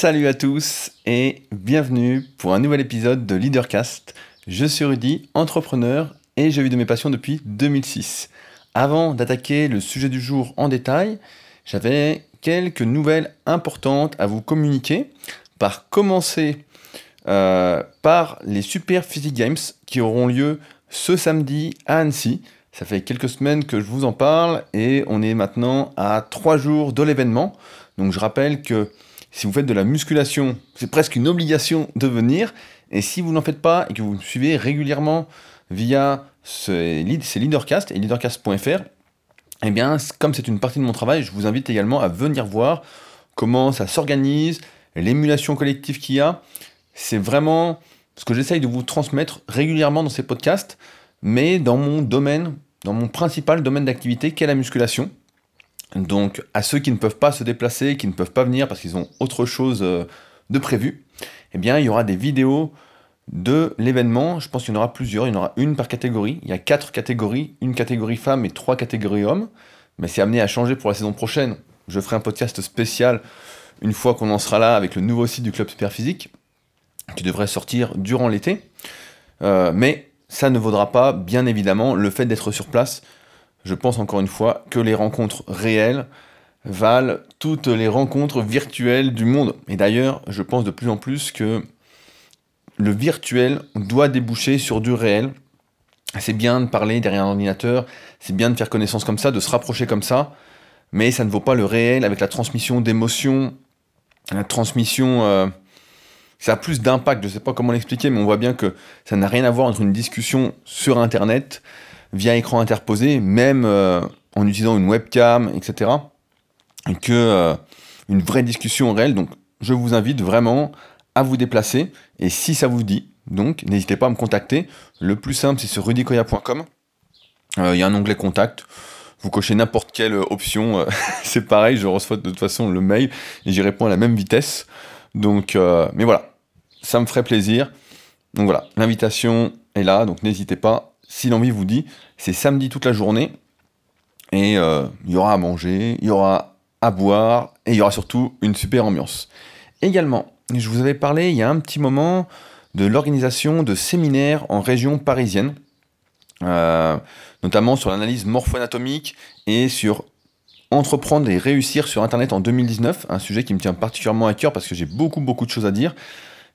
Salut à tous et bienvenue pour un nouvel épisode de Leadercast. Je suis Rudy, entrepreneur et je vis de mes passions depuis 2006. Avant d'attaquer le sujet du jour en détail, j'avais quelques nouvelles importantes à vous communiquer. Par commencer euh, par les Super Physique Games qui auront lieu ce samedi à Annecy. Ça fait quelques semaines que je vous en parle et on est maintenant à trois jours de l'événement. Donc je rappelle que si vous faites de la musculation, c'est presque une obligation de venir. Et si vous n'en faites pas et que vous me suivez régulièrement via ces, Leadercast et leadercast.fr, eh bien, comme c'est une partie de mon travail, je vous invite également à venir voir comment ça s'organise, l'émulation collective qu'il y a. C'est vraiment ce que j'essaye de vous transmettre régulièrement dans ces podcasts, mais dans mon domaine, dans mon principal domaine d'activité, qui est la musculation. Donc, à ceux qui ne peuvent pas se déplacer, qui ne peuvent pas venir parce qu'ils ont autre chose euh, de prévu, eh bien, il y aura des vidéos de l'événement. Je pense qu'il y en aura plusieurs. Il y en aura une par catégorie. Il y a quatre catégories une catégorie femmes et trois catégories hommes. Mais c'est amené à changer pour la saison prochaine. Je ferai un podcast spécial une fois qu'on en sera là avec le nouveau site du Club Superphysique qui devrait sortir durant l'été. Euh, mais ça ne vaudra pas, bien évidemment, le fait d'être sur place je pense encore une fois que les rencontres réelles valent toutes les rencontres virtuelles du monde. Et d'ailleurs, je pense de plus en plus que le virtuel doit déboucher sur du réel. C'est bien de parler derrière un ordinateur, c'est bien de faire connaissance comme ça, de se rapprocher comme ça, mais ça ne vaut pas le réel avec la transmission d'émotions, la transmission... Euh, ça a plus d'impact, je ne sais pas comment l'expliquer, mais on voit bien que ça n'a rien à voir entre une discussion sur Internet via écran interposé, même euh, en utilisant une webcam, etc., que euh, une vraie discussion réelle. Donc, je vous invite vraiment à vous déplacer. Et si ça vous dit, donc, n'hésitez pas à me contacter. Le plus simple, c'est sur rudicoya.com. Euh, il y a un onglet contact. Vous cochez n'importe quelle option. c'est pareil, je reçois de toute façon le mail et j'y réponds à la même vitesse. Donc, mais voilà, ça me ferait plaisir. Donc voilà, l'invitation est là, donc n'hésitez pas si l'envie vous dit, c'est samedi toute la journée. Et euh, il y aura à manger, il y aura à boire, et il y aura surtout une super ambiance. Également, je vous avais parlé il y a un petit moment de l'organisation de séminaires en région parisienne, euh, notamment sur l'analyse morpho-anatomique et sur entreprendre et réussir sur Internet en 2019, un sujet qui me tient particulièrement à cœur parce que j'ai beaucoup beaucoup de choses à dire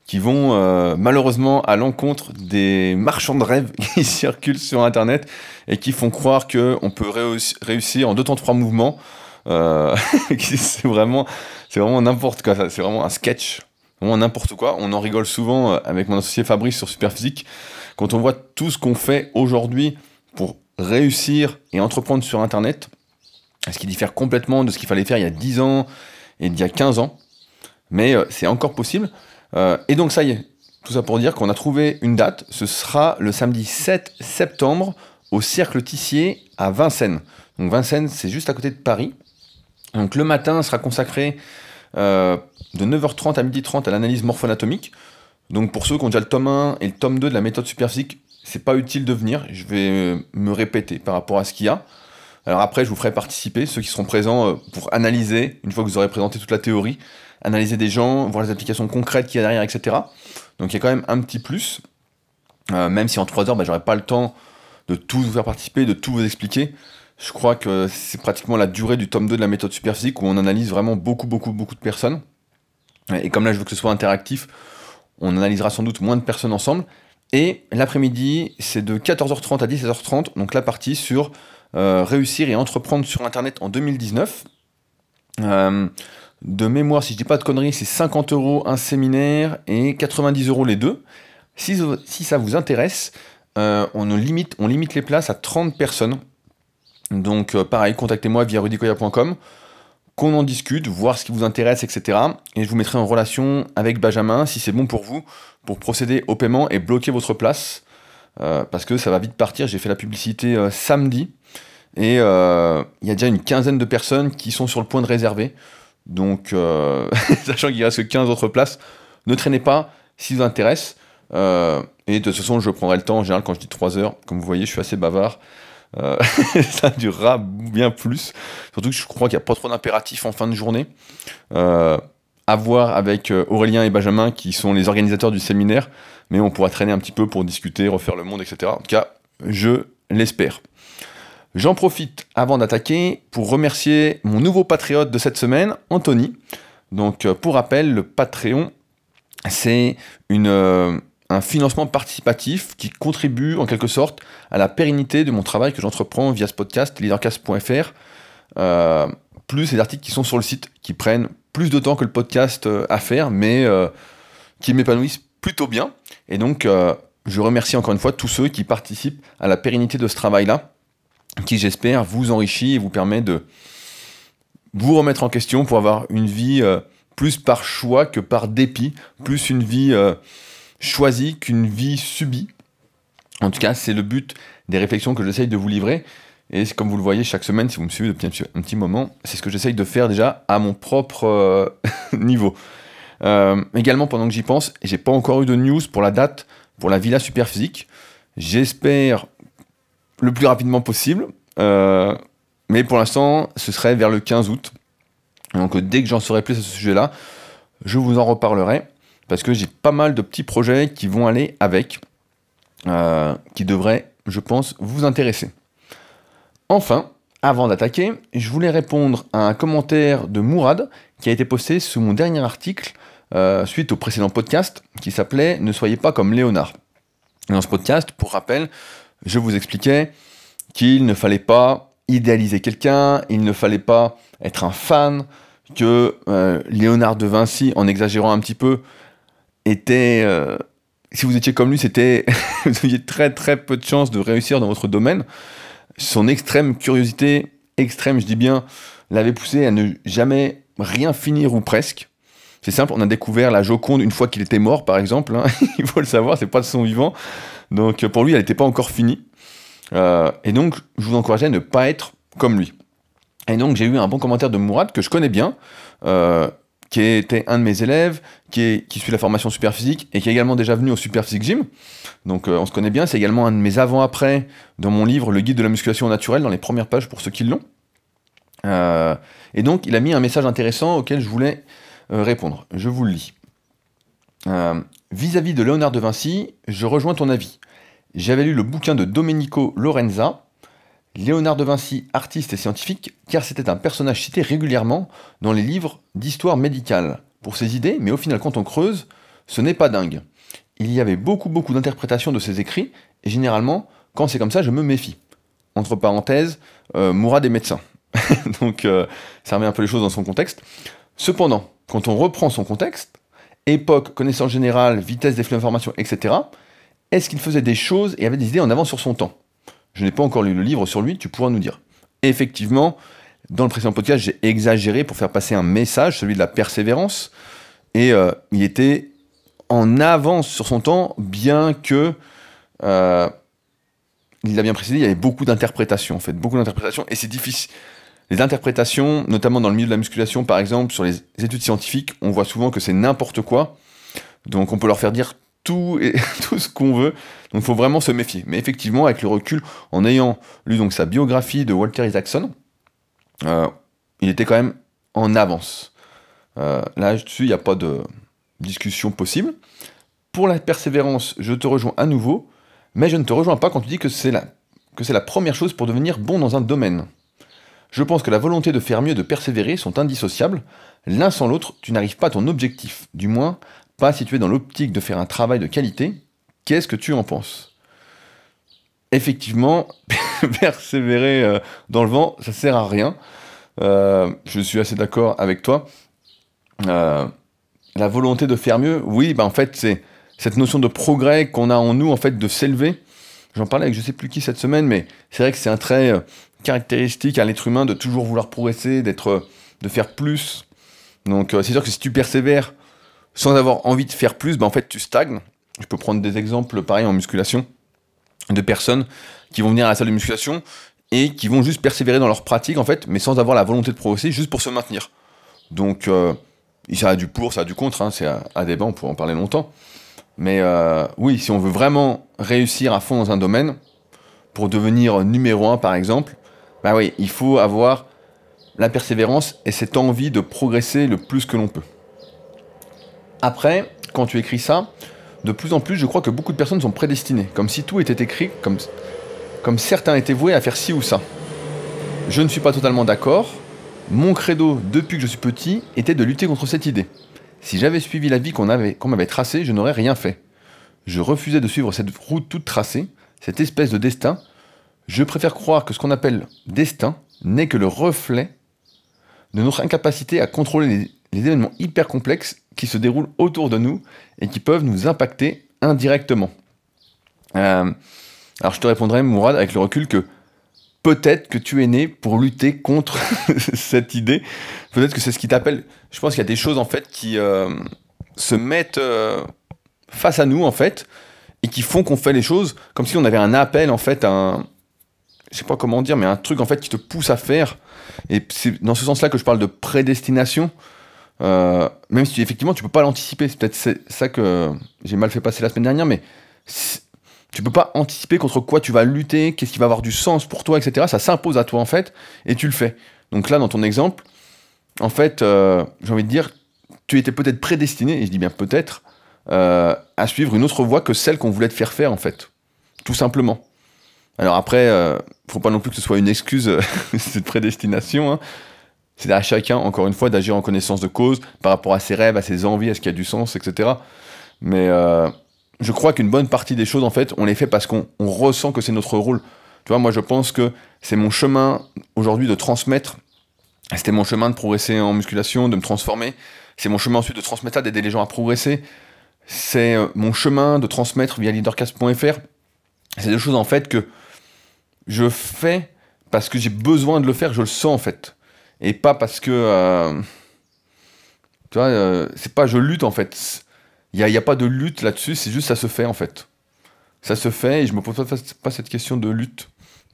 qui vont euh, malheureusement à l'encontre des marchands de rêves qui circulent sur Internet et qui font croire qu'on peut réussir en deux temps trois mouvements. Euh, c'est vraiment, vraiment n'importe quoi. C'est vraiment un sketch, vraiment n'importe quoi. On en rigole souvent euh, avec mon associé Fabrice sur Superphysique quand on voit tout ce qu'on fait aujourd'hui pour réussir et entreprendre sur Internet. Ce qui diffère complètement de ce qu'il fallait faire il y a 10 ans et il y a 15 ans. Mais c'est encore possible. Euh, et donc ça y est, tout ça pour dire qu'on a trouvé une date, ce sera le samedi 7 septembre au Cercle Tissier à Vincennes. Donc Vincennes, c'est juste à côté de Paris. Donc le matin sera consacré euh, de 9h30 à 12h30 à l'analyse morpho-anatomique. Donc pour ceux qui ont déjà le tome 1 et le tome 2 de la méthode superphysique, c'est pas utile de venir, je vais euh, me répéter par rapport à ce qu'il y a. Alors après, je vous ferai participer, ceux qui seront présents pour analyser, une fois que vous aurez présenté toute la théorie, analyser des gens, voir les applications concrètes qu'il y a derrière, etc. Donc il y a quand même un petit plus, euh, même si en 3 heures, bah, j'aurais pas le temps de tout vous faire participer, de tout vous expliquer. Je crois que c'est pratiquement la durée du tome 2 de la méthode superphysique où on analyse vraiment beaucoup, beaucoup, beaucoup de personnes. Et comme là, je veux que ce soit interactif, on analysera sans doute moins de personnes ensemble. Et l'après-midi, c'est de 14h30 à 17h30, donc la partie sur euh, réussir et entreprendre sur Internet en 2019. Euh, de mémoire, si je dis pas de conneries, c'est 50 euros un séminaire et 90 euros les deux. Si, ça vous intéresse, euh, on, limite, les places à 30 personnes. Donc euh, pareil, contactez-moi via rudicoya.com, qu'on en discute, voir ce qui vous intéresse, etc. Et je vous mettrai en relation avec Benjamin, si c'est bon pour vous, pour procéder au paiement et bloquer votre place. Euh, parce que ça va vite partir, j'ai fait la publicité samedi, et il y a déjà une quinzaine de personnes qui sont sur le point de réserver. Donc, euh, sachant qu'il reste que 15 autres places, ne traînez pas si vous intéresse. Euh, et de toute façon, je prendrai le temps. En général, quand je dis 3 heures, comme vous voyez, je suis assez bavard. Euh, ça durera bien plus. Surtout que je crois qu'il n'y a pas trop d'impératifs en fin de journée. à voir avec Aurélien et Benjamin qui sont les organisateurs du séminaire, mais on pourra traîner un petit peu pour discuter, refaire le monde, etc. En tout cas, je l'espère. J'en profite avant d'attaquer pour remercier mon nouveau patriote de cette semaine, Anthony. Donc euh, pour rappel, le Patreon, c'est euh, un financement participatif qui contribue en quelque sorte à la pérennité de mon travail que j'entreprends via ce podcast, leadercast.fr, euh, plus les articles qui sont sur le site, qui prennent plus de temps que le podcast à faire, mais qui m'épanouissent plutôt bien. Et donc, je remercie encore une fois tous ceux qui participent à la pérennité de ce travail-là qui j'espère vous enrichit et vous permet de vous remettre en question pour avoir une vie euh, plus par choix que par dépit, plus une vie euh, choisie qu'une vie subie. En tout cas, c'est le but des réflexions que j'essaye de vous livrer. Et comme vous le voyez chaque semaine, si vous me suivez depuis un petit, moment, c'est ce que j'essaye de faire déjà à mon propre euh, niveau. également, pendant que j'y pense, j'ai pas encore eu de news pour la date pour la Villa Superphysique. J'espère le plus rapidement possible. Euh, mais pour l'instant, ce serait vers le 15 août. Donc dès que j'en saurai plus à ce sujet-là, je vous en reparlerai. Parce que j'ai pas mal de petits projets qui vont aller avec, euh, qui devraient, je pense, vous intéresser. Enfin, avant d'attaquer, je voulais répondre à un commentaire de Mourad qui a été posté sous mon dernier article euh, suite au précédent podcast qui s'appelait Ne soyez pas comme Léonard. Dans ce podcast, pour rappel, je vous expliquais qu'il ne fallait pas idéaliser quelqu'un, il ne fallait pas être un fan, que euh, Léonard de Vinci, en exagérant un petit peu, était... Euh, si vous étiez comme lui, c'était vous aviez très très peu de chances de réussir dans votre domaine. Son extrême curiosité, extrême, je dis bien, l'avait poussé à ne jamais rien finir ou presque. C'est simple, on a découvert la Joconde une fois qu'il était mort, par exemple. Hein. il faut le savoir, c'est pas de son vivant. Donc pour lui, elle n'était pas encore finie. Euh, et donc, je vous encourageais à ne pas être comme lui. Et donc, j'ai eu un bon commentaire de Mourad, que je connais bien, euh, qui était un de mes élèves, qui, suit la formation super physique et qui est également déjà venu au super physique gym. Donc, euh, on se connaît bien. C'est également un de mes avant-après dans mon livre Le guide de la musculation naturelle, dans les premières pages pour ceux qui l'ont. et donc, il a mis un message intéressant auquel je voulais répondre. Je vous le lis. Vis-à-vis de Léonard de Vinci, je rejoins ton avis. J'avais lu le bouquin de Domenico Lorenza, Léonard de Vinci, artiste et scientifique, car c'était un personnage cité régulièrement dans les livres d'histoire médicale, pour ses idées, mais au final, quand on creuse, ce n'est pas dingue. Il y avait beaucoup, beaucoup d'interprétations de ses écrits, et généralement, quand c'est comme ça, je me méfie. Entre parenthèses, euh, Mourad est médecin. Donc, euh, ça remet un peu les choses dans son contexte. Cependant, quand on reprend son contexte, époque, connaissance générale, vitesse des flux d'information, etc., est-ce qu'il faisait des choses et avait des idées en avance sur son temps? Je n'ai pas encore lu le livre sur lui, tu pourras nous dire. effectivement, dans le précédent podcast, j'ai exagéré pour faire passer un message, celui de la persévérance, et euh, il était en avance sur son temps, bien que, euh, il l'a bien précisé, il y avait beaucoup d'interprétations, en fait, beaucoup d'interprétations, et c'est difficile. Les interprétations, notamment dans le milieu de la musculation, par exemple, sur les études scientifiques, on voit souvent que c'est n'importe quoi. Donc on peut leur faire dire tout, et, tout ce qu'on veut. Donc il faut vraiment se méfier. Mais effectivement, avec le recul, en ayant lu donc sa biographie de Walter Isaacson, euh, il était quand même en avance. Euh, là-dessus, il n'y a pas de discussion possible. Pour la persévérance, je te rejoins à nouveau, mais je ne te rejoins pas quand tu dis que c'est la, que c'est la première chose pour devenir bon dans un domaine. Je pense que la volonté de faire mieux de persévérer sont indissociables. L'un sans l'autre, tu n'arrives pas à ton objectif. Du moins, pas si tu es dans l'optique de faire un travail de qualité. Qu'est-ce que tu en penses? Effectivement, persévérer euh, dans le vent, ça sert à rien. Euh, je suis assez d'accord avec toi. Euh, la volonté de faire mieux, oui, bah en fait, c'est cette notion de progrès qu'on a en nous, en fait, de s'élever. J'en parlais avec je sais plus qui cette semaine, mais c'est vrai que c'est un trait caractéristique à l'être humain de toujours vouloir progresser, d'être, de faire plus. Donc c'est sûr que si tu persévères sans avoir envie de faire plus, bah en fait tu stagnes. Je peux prendre des exemples pareils en musculation de personnes qui vont venir à la salle de musculation et qui vont juste persévérer dans leur pratique en fait, mais sans avoir la volonté de progresser, juste pour se maintenir. Donc euh, ça a du pour, ça a du contre, hein, c'est à, débat, on pourrait en parler longtemps. Mais euh, oui, si on veut vraiment réussir à fond dans un domaine, pour devenir numéro un par exemple, bah oui, il faut avoir la persévérance et cette envie de progresser le plus que l'on peut. Après, quand tu écris ça, de plus en plus, je crois que beaucoup de personnes sont prédestinées, comme si tout était écrit, comme, certains étaient voués à faire ci ou ça. Je ne suis pas totalement d'accord. Mon credo, depuis que je suis petit, était de lutter contre cette idée. Si j'avais suivi la vie qu'on m'avait tracée, je n'aurais rien fait. Je refusais de suivre cette route toute tracée, cette espèce de destin. Je préfère croire que ce qu'on appelle destin n'est que le reflet de notre incapacité à contrôler les, événements hyper complexes qui se déroulent autour de nous et qui peuvent nous impacter indirectement. Euh, alors je te répondrai, Mourad, avec le recul que peut-être que tu es né pour lutter contre cette idée. Peut-être que c'est ce qui t'appelle. Je pense qu'il y a des choses en fait qui euh, se mettent euh, face à nous en fait et qui font qu'on fait les choses comme si on avait un appel en fait, un, je sais pas comment dire, mais un truc en fait qui te pousse à faire. Et c'est dans ce sens-là que je parle de prédestination. Euh, même si effectivement tu peux pas l'anticiper, c'est peut-être ça que j'ai mal fait passer la semaine dernière, mais tu peux pas anticiper contre quoi tu vas lutter, qu'est-ce qui va avoir du sens pour toi, etc. Ça s'impose à toi en fait, et tu le fais. Donc là, dans ton exemple, en fait, euh, j'ai envie de dire, tu étais peut-être prédestiné, et je dis bien peut-être, euh, à suivre une autre voie que celle qu'on voulait te faire faire en fait, tout simplement. Alors après, euh, faut pas non plus que ce soit une excuse cette prédestination. Hein. C'est à chacun, encore une fois, d'agir en connaissance de cause par rapport à ses rêves, à ses envies, à ce qui a du sens, etc. Mais euh, je crois qu'une bonne partie des choses, en fait, on les fait parce qu'on ressent que c'est notre rôle. Tu vois, moi, je pense que c'est mon chemin aujourd'hui de transmettre. C'était mon chemin de progresser en musculation, de me transformer. C'est mon chemin ensuite de transmettre ça, d'aider les gens à progresser. C'est euh, mon chemin de transmettre via leadercast.fr. C'est des choses, en fait, que je fais parce que j'ai besoin de le faire, je le sens, en fait. Et pas parce que. Euh, tu vois, euh, c'est pas je lutte, en fait il n'y a, pas de lutte là-dessus, c'est juste ça se fait en fait. Ça se fait et je me pose pas, cette question de lutte.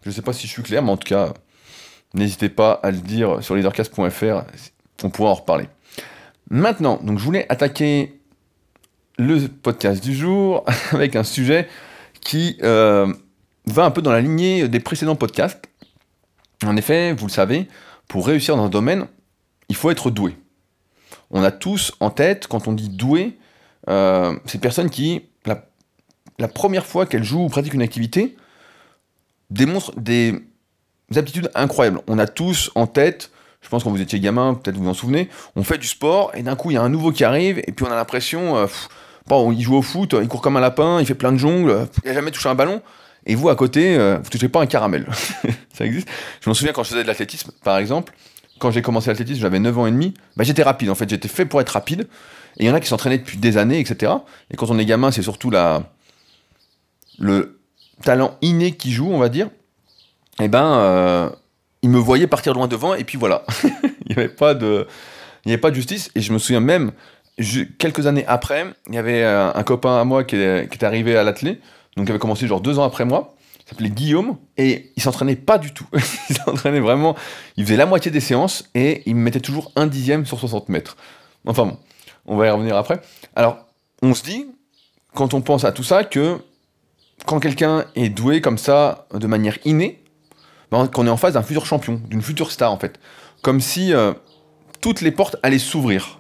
Je sais pas si je suis clair, mais en tout cas, n'hésitez pas à le dire sur leadercast.fr, on pourra en reparler. Maintenant, donc je voulais attaquer le podcast du jour avec un sujet qui euh, va un peu dans la lignée des précédents podcasts. En effet, vous le savez, pour réussir dans un domaine, il faut être doué. On a tous en tête, quand on dit doué, euh, c'est personne qui, la, première fois qu'elle joue ou pratique une activité, démontre des aptitudes incroyables. On a tous en tête, je pense quand vous étiez gamin, peut-être vous vous en souvenez, on fait du sport et d'un coup il y a un nouveau qui arrive et puis on a l'impression, euh, bon, il joue au foot, il court comme un lapin, il fait plein de jongles, il n'a jamais touché un ballon. Et vous, à côté, euh, vous touchez pas un caramel. ça existe. Je me souviens quand je faisais de l'athlétisme, par exemple, quand j'ai commencé l'athlétisme, j'avais 9 ans et demi, bah, j'étais rapide en fait, j'étais fait pour être rapide. Et il y en a qui s'entraînaient depuis des années, etc. Et quand on est gamin, c'est surtout la, le talent inné qui joue, on va dire. Et eh ben, euh, il me voyait partir loin devant, et puis voilà. il n'y avait pas de, avait pas de justice. Et je me souviens même, quelques années après, il y avait euh, un, copain à moi qui, était arrivé à l'athlé, donc avait commencé genre deux ans après moi. Il s'appelait Guillaume et il s'entraînait pas du tout. il s'entraînait vraiment. Il faisait la moitié des séances et il me mettait toujours un dixième sur 60 mètres. Enfin bon on va y revenir après. Alors, on se dit, quand on pense à tout ça, que quand quelqu'un est doué comme ça, de manière innée, ben, qu'on est en face d'un futur champion, d'une future star en fait. Comme si euh, toutes les portes allaient s'ouvrir.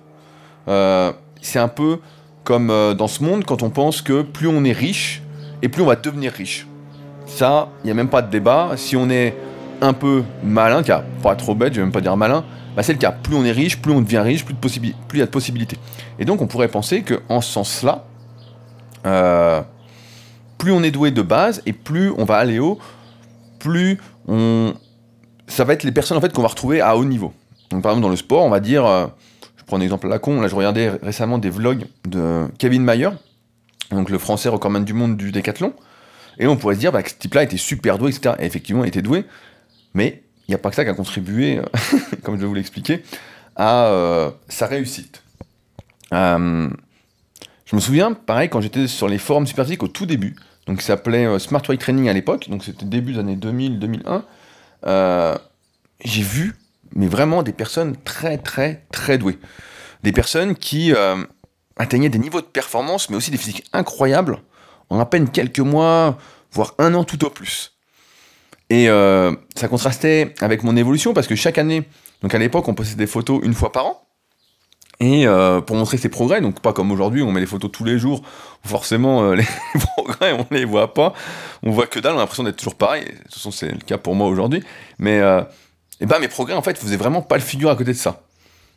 Euh, c'est un peu comme euh, dans ce monde quand on pense que plus on est riche, et plus on va devenir riche. Ça, il n'y a même pas de débat. Si on est un peu malin, car pas trop bête, je vais même pas dire malin, bah, c'est le cas. Plus on est riche, plus on devient riche, plus, il y a de possibilités. Et donc on pourrait penser qu'en ce sens-là, euh, plus on est doué de base et plus on va aller haut, plus on... ça va être les personnes en fait qu'on va retrouver à haut niveau. Donc par exemple dans le sport, on va dire, euh, je prends un exemple à la con, là je regardais récemment des vlogs de Kevin Mayer, donc le français recordman du monde du décathlon, et on pourrait se dire bah, que ce type-là était super doué, etc. Et effectivement, il était doué, mais il n'y a pas que ça qui a contribué, comme je vais vous l'expliquer, à euh, sa réussite. Euh, je me souviens, pareil, quand j'étais sur les forums superphysiques au tout début, donc qui s'appelait euh, Smart Weight Training à l'époque, donc c'était début des années 2000-2001, j'ai vu, mais vraiment des personnes très très très douées. Des personnes qui atteignaient des niveaux de performance, mais aussi des physiques incroyables, en à peine quelques mois, voire un an tout au plus. Et euh, ça contrastait avec mon évolution parce que chaque année, donc à l'époque, on postait des photos une fois par an. Et euh, pour montrer ses progrès, donc pas comme aujourd'hui, on met les photos tous les jours, forcément euh, les progrès, on les voit pas, on voit que dalle, on a l'impression d'être toujours pareil, de toute façon c'est le cas pour moi aujourd'hui, mais euh, ben mes progrès en fait faisaient vraiment pas le figure à côté de ça.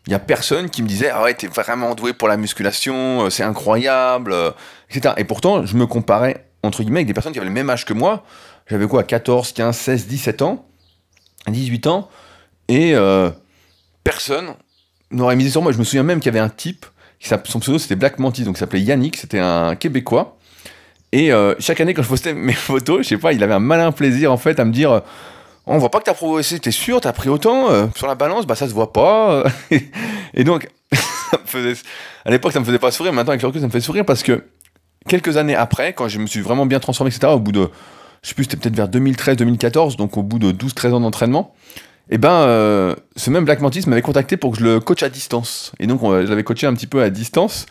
Il y a personne qui me disait ah ouais t'es vraiment doué pour la musculation, c'est incroyable, etc. Et pourtant je me comparais entre guillemets avec des personnes qui avaient le même âge que moi, j'avais quoi 14, 15, 16, 17 ans, 18 ans, et personne n'aurait misé sur moi. Je me souviens même qu'il y avait un type, qui son pseudo c'était Black Mantis, donc il s'appelait Yannick, c'était un Québécois. Et euh, chaque année, quand je postais mes photos, je sais pas, il avait un malin plaisir en fait à me dire euh, On voit pas que t'as progressé, t'es sûr, t'as pris autant euh, Sur la balance, bah ça se voit pas. et donc, à l'époque, ça me faisait pas sourire, maintenant avec le recul, ça me fait sourire parce que quelques années après, quand je me suis vraiment bien transformé, etc., au bout de, je sais plus, c'était peut-être vers 2013-2014, donc au bout de 12-13 ans d'entraînement, et eh ben, euh, ce même Black Mantis m'avait contacté pour que je le coach à distance. Et donc, je l'avais coaché un petit peu à distance.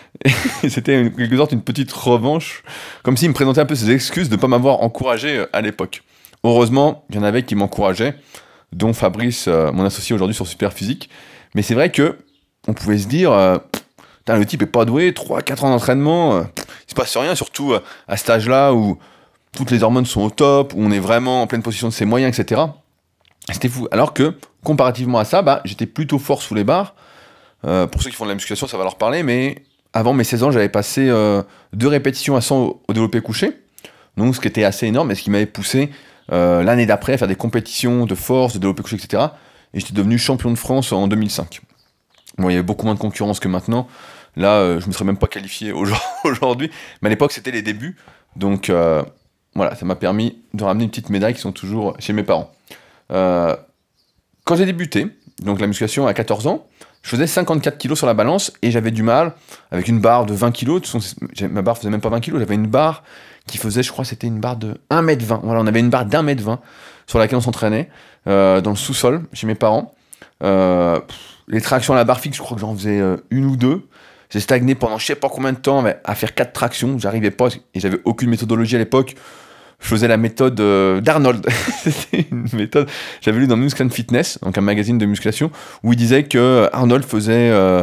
Et c'était en quelque sorte une petite revanche, comme s'il me présentait un peu ses excuses de ne pas m'avoir encouragé euh, à l'époque. Heureusement, il y en avait qui m'encourageaient, dont Fabrice, euh, mon associé aujourd'hui sur Super Physique. Mais c'est vrai que on pouvait se dire, le type est pas doué, 3-4 ans d'entraînement, il se passe rien, surtout à cet âge-là où toutes les hormones sont au top, où on est vraiment en pleine position de ses moyens, etc. C'était fou. Alors que, comparativement à ça, bah, j'étais plutôt fort sous les barres. Euh, pour ceux qui font de la musculation, ça va leur parler, mais avant mes 16 ans, j'avais passé euh, deux répétitions à 100 au, développé couché. Donc, ce qui était assez énorme, et ce qui m'avait poussé euh, l'année d'après faire des compétitions de force, de développé couché, etc. Et j'étais devenu champion de France en 2005. Bon, il y avait beaucoup moins de concurrence que maintenant. Là, je ne me serais même pas qualifié aujourd'hui. Mais à l'époque, c'était les débuts. Donc, voilà, ça m'a permis de ramener une petite médaille qui sont toujours chez mes parents. Euh, quand j'ai débuté, donc la musculation à 14 ans, je faisais 54 kg sur la balance et j'avais du mal avec une barre de 20 kg. Ma barre faisait même pas 20 kg, j'avais une barre qui faisait, je crois, c'était une barre de 1m20. Voilà, on avait une barre d'un mètre 20 sur laquelle on s'entraînait euh, dans le sous-sol chez mes parents. Euh, les tractions à la barre fixe, je crois que j'en faisais une ou deux. J'ai stagné pendant je sais pas combien de temps à faire 4 tractions. J'arrivais pas et j'avais aucune méthodologie à l'époque je faisais la méthode euh, d'Arnold. C'était une méthode, j'avais lu dans Muscle Fitness, donc un magazine de musculation, où il disait que Arnold faisait, euh,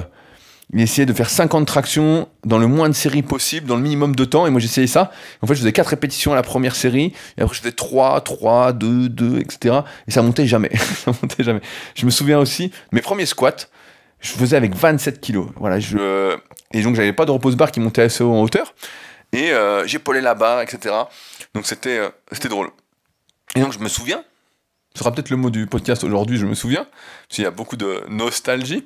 il essayait de faire 50 tractions dans le moins de séries possible, dans le minimum de temps, et moi j'essayais ça. En fait, je faisais 4 répétitions à la première série, et après je faisais 3, 3, 2, 2, etc. Et ça montait jamais. ça montait jamais. Je me souviens aussi, mes premiers squats, je faisais avec 27 kilos. Voilà, et donc j'avais pas de repose barre qui montait assez haut en hauteur. Et euh, j'épaulais la barre, etc. Donc c'était euh, c'était drôle. Et donc je me souviens, ce sera peut-être le mot du podcast aujourd'hui, je me souviens, parce qu'il y a beaucoup de nostalgie,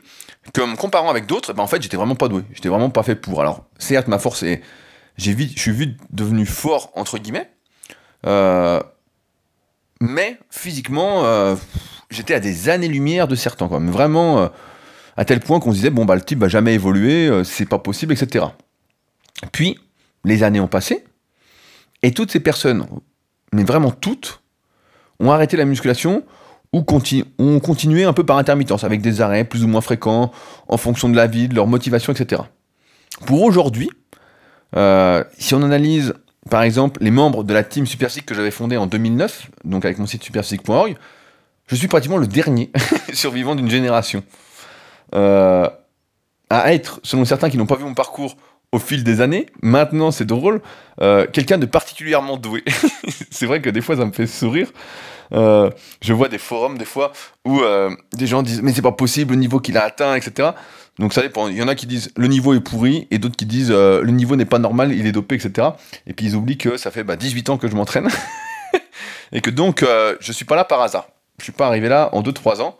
comme comparant avec d'autres, ben en fait j'étais vraiment pas doué, j'étais vraiment pas fait pour. Alors certes ma force est, j'ai vite, je suis vite devenu fort entre guillemets, euh, mais physiquement euh, j'étais à des années-lumière de certains, quoi. Mais vraiment à tel point qu'on se disait bon bah le type va jamais évoluer, c'est pas possible, etc. Puis les années ont passé, et toutes ces personnes, mais vraiment toutes, ont arrêté la musculation ou ont continué un peu par intermittence, avec des arrêts plus ou moins fréquents, en fonction de la vie, de leur motivation, etc. Pour aujourd'hui, euh, si on analyse par exemple les membres de la team Superphysique que j'avais fondée en 2009, donc avec mon site superphysique.org, je suis pratiquement le dernier survivant d'une génération. Euh, à être, selon certains qui n'ont pas vu mon parcours, au fil des années. Maintenant, c'est drôle. Euh, quelqu'un de particulièrement doué. c'est vrai que des fois, ça me fait sourire. Euh, je vois des forums, des fois, où euh, des gens disent Mais c'est pas possible le niveau qu'il a atteint, etc. Donc ça dépend. Il y en a qui disent Le niveau est pourri, et d'autres qui disent Le niveau n'est pas normal, il est dopé, etc. Et puis ils oublient que ça fait bah, 18 ans que je m'entraîne. et que donc, je suis pas là par hasard. Je suis pas arrivé là en 2-3 ans.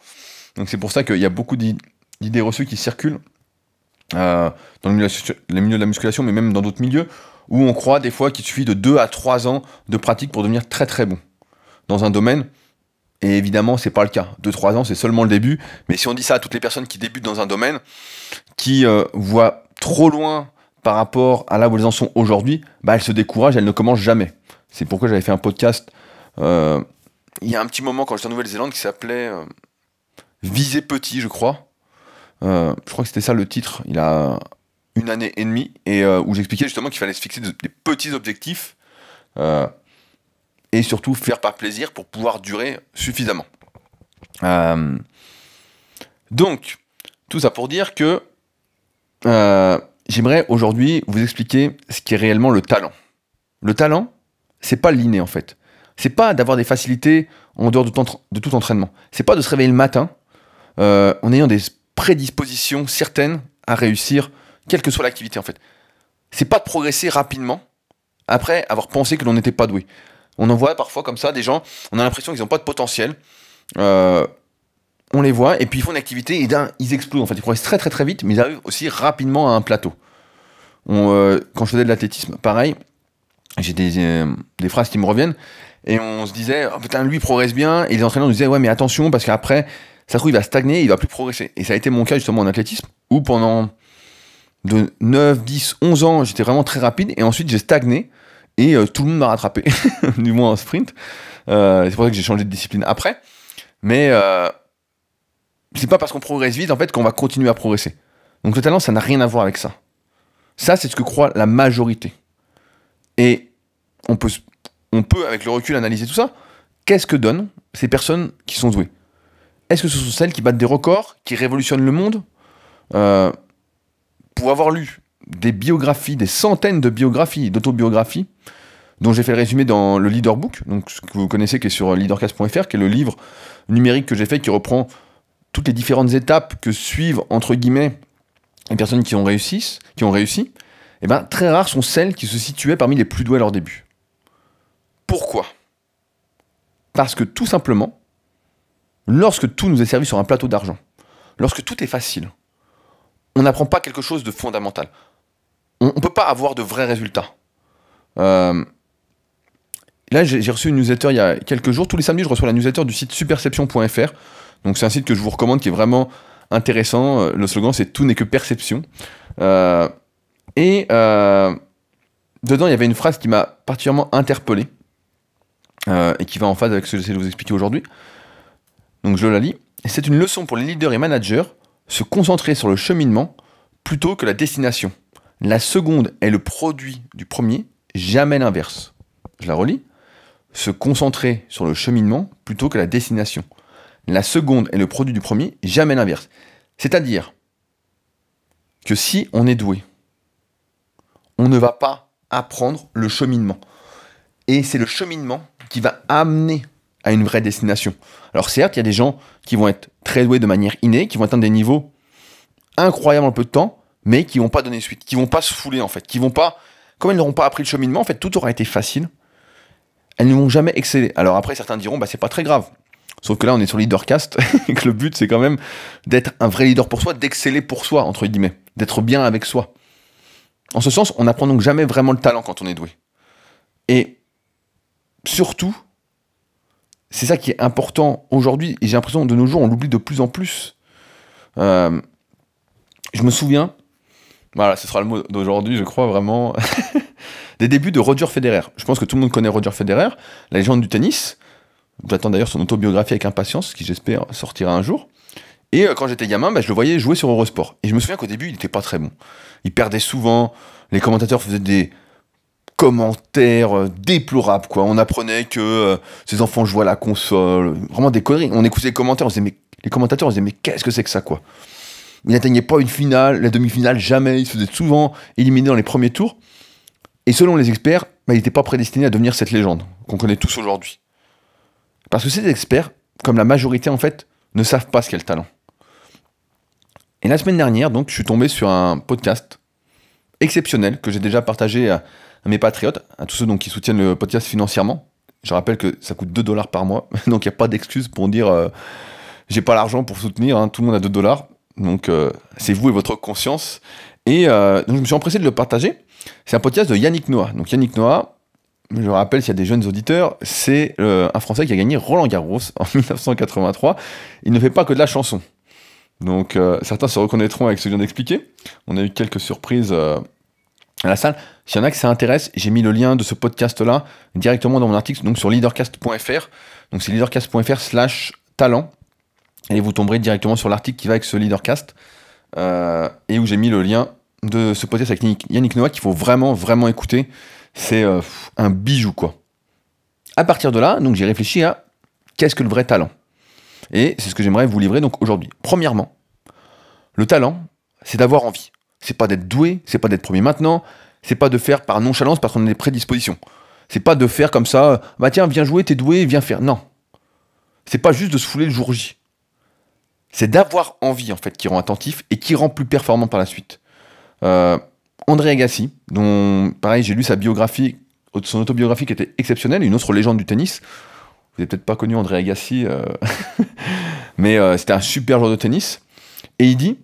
Donc c'est pour ça qu'il y a beaucoup d'idées reçues qui circulent euh, dans le milieu, les milieux de la musculation, mais même dans d'autres milieux, où on croit des fois qu'il suffit de 2 à 3 ans de pratique pour devenir très très bon dans un domaine. Et évidemment, c'est pas le cas. 2-3 ans, c'est seulement le début. Mais si on dit ça à toutes les personnes qui débutent dans un domaine, qui euh, voient trop loin par rapport à là où elles en sont aujourd'hui, bah, elles se découragent, elles ne commencent jamais. C'est pourquoi j'avais fait un podcast euh, il y a un petit moment quand j'étais en Nouvelle-Zélande qui s'appelait Viser petit, je crois. Euh, je crois que c'était ça le titre. Il a une année et demie et euh, où j'expliquais justement qu'il fallait se fixer des petits objectifs euh, et surtout faire par plaisir pour pouvoir durer suffisamment. donc tout ça pour dire que euh, j'aimerais aujourd'hui vous expliquer ce qui est réellement le talent. Le talent, c'est pas l'inné en fait. C'est pas d'avoir des facilités en dehors de, tout entraînement. C'est pas de se réveiller le matin euh, en ayant des prédispositions certaines à réussir, quelle que soit l'activité en fait. C'est pas de progresser rapidement après avoir pensé que l'on n'était pas doué. On en voit parfois comme ça des gens, on a l'impression qu'ils n'ont pas de potentiel. Euh, on les voit, et puis ils font une activité, et d'un, ils explosent. En fait, ils progressent très très très vite, mais ils arrivent aussi rapidement à un plateau. Euh, quand je faisais de l'athlétisme, pareil, j'ai euh, des, phrases qui me reviennent, et on se disait, oh, putain, lui progresse bien, et les entraîneurs nous disaient, ouais, mais attention, parce qu'après, ça se trouve, il va stagner, il va plus progresser. Et ça a été mon cas justement en athlétisme, où pendant de 9, 10, 11 ans, j'étais vraiment très rapide, et ensuite j'ai stagné, et euh, tout le monde m'a rattrapé, du moins en sprint. c'est pour ça que j'ai changé de discipline après. Mais c'est pas parce qu'on progresse vite fait qu'on va continuer à progresser. Donc le talent, ça n'a rien à voir avec ça. Ça, c'est ce que croit la majorité. Et on peut, on peut, avec le recul, analyser tout ça. Qu'est-ce que donnent ces personnes qui sont douées? Est-ce que ce sont celles qui battent des records, qui révolutionnent le monde? Euh, Pour avoir lu des biographies, des centaines de biographies, d'autobiographies, dont j'ai fait le résumé dans le Leader Book, donc ce que vous connaissez qui est sur leadercast.fr, qui est le livre numérique que j'ai fait qui reprend toutes les différentes étapes que suivent, entre guillemets, les personnes qui ont réussi, réussi, eh ben, très rares sont celles qui se situaient parmi les plus douées à leur début. Pourquoi? Parce que tout simplement, lorsque tout nous est servi sur un plateau d'argent, lorsque tout est facile, on n'apprend pas quelque chose de fondamental. On ne peut pas avoir de vrais résultats. Euh, là, j'ai reçu une newsletter il y a quelques jours. Tous les samedis, je reçois la newsletter du site superception.fr. Donc c'est un site que je vous recommande qui est vraiment intéressant. Euh, le slogan c'est Tout n'est que perception. Euh, et euh, dedans il y avait une phrase qui m'a particulièrement interpellé et qui va en phase avec ce que j'essaie de vous expliquer aujourd'hui. Donc je la lis. C'est une leçon pour les leaders et managers, se concentrer sur le cheminement plutôt que la destination. La seconde est le produit du premier, jamais l'inverse. Je la relis. Se concentrer sur le cheminement plutôt que la destination. La seconde est le produit du premier, jamais l'inverse. C'est-à-dire que si on est doué, on ne va pas apprendre le cheminement. Et c'est le cheminement qui va amener à une vraie destination. Alors certes, il y a des gens qui vont être très doués de manière innée, qui vont atteindre des niveaux incroyables en peu de temps, mais qui vont pas donner suite, qui vont pas se fouler en fait, qui vont pas, comme elles n'auront pas appris le cheminement, en fait, tout aura été facile. Elles ne vont jamais exceller. Alors après, certains diront, bah c'est pas très grave. Sauf que là, on est sur Leadercast, et que le but, c'est quand même d'être un vrai leader pour soi, d'exceller pour soi, entre guillemets, d'être bien avec soi. En ce sens, on n'apprend donc jamais vraiment le talent quand on est doué. Et surtout, c'est ça qui est important aujourd'hui, et j'ai l'impression de nos jours, on l'oublie de plus en plus. Euh, je me souviens, voilà, ce sera le mot d'aujourd'hui, je crois vraiment, des débuts de Roger Federer. Je pense que tout le monde connaît Roger Federer, la légende du tennis. J'attends d'ailleurs son autobiographie avec impatience, qui j'espère sortira un jour. Et euh, quand j'étais gamin, bah, je le voyais jouer sur Eurosport. Et je me souviens qu'au début, il n'était pas très bon. Il perdait souvent, les commentateurs faisaient des commentaires euh, déplorables, quoi. On apprenait que euh, ses enfants jouaient à la console, vraiment des conneries. On écoutait les commentaires, on disait, mais les commentateurs, on disait, mais qu'est-ce que c'est que ça, quoi? Il n'atteignait pas une finale, la demi-finale, jamais. Il se faisait souvent éliminer dans les premiers tours. Et selon les experts, bah, il n'était pas prédestiné à devenir cette légende qu'on connaît tous aujourd'hui. Parce que ces experts, comme la majorité en fait, ne savent pas ce qu'est le talent. Et la semaine dernière, donc, je suis tombé sur un podcast exceptionnel que j'ai déjà partagé à, mes patriotes, à tous ceux donc, qui soutiennent le podcast financièrement. Je rappelle que ça coûte 2 dollars par mois, donc il n'y a pas d'excuse pour dire euh, j'ai pas l'argent pour soutenir, hein. tout le monde a 2 dollars. Donc euh, c'est vous et votre conscience. Et euh, donc je me suis empressé de le partager. C'est un podcast de Yannick Noah. Donc Yannick Noah, je rappelle s'il y a des jeunes auditeurs, c'est euh, un Français qui a gagné Roland Garros en 1983. Il ne fait pas que de la chanson. Donc euh, certains se reconnaîtront avec ce que je viens d'expliquer. On a eu quelques surprises euh, à la salle. S'il y en a qui ça intéresse, j'ai mis le lien de ce podcast-là directement dans mon article, donc sur leadercast.fr. Donc c'est leadercast.fr slash talent. Et vous tomberez directement sur l'article qui va avec ce leadercast. et où j'ai mis le lien de ce podcast avec Yannick Noah qu'il faut vraiment, vraiment écouter c'est euh, un bijou, quoi. À partir de là, donc j'ai réfléchi à qu'est-ce que le vrai talent Et c'est ce que j'aimerais vous livrer aujourd'hui. Premièrement, le talent, c'est d'avoir envie. c'est pas d'être doué, c'est pas d'être premier maintenant, c'est pas de faire par nonchalance parce qu'on a des prédispositions. C'est pas de faire comme ça, bah tiens, viens jouer, t'es doué, viens faire. Non. C'est pas juste de se fouler le jour J. C'est d'avoir envie, en fait, qui rend attentif et qui rend plus performant par la suite. Euh, André Agassi, dont, pareil, j'ai lu sa biographie, son autobiographie qui était exceptionnelle, une autre légende du tennis. Vous n'avez peut-être pas connu André Agassi, euh, mais euh, c'était un super joueur de tennis. Et il dit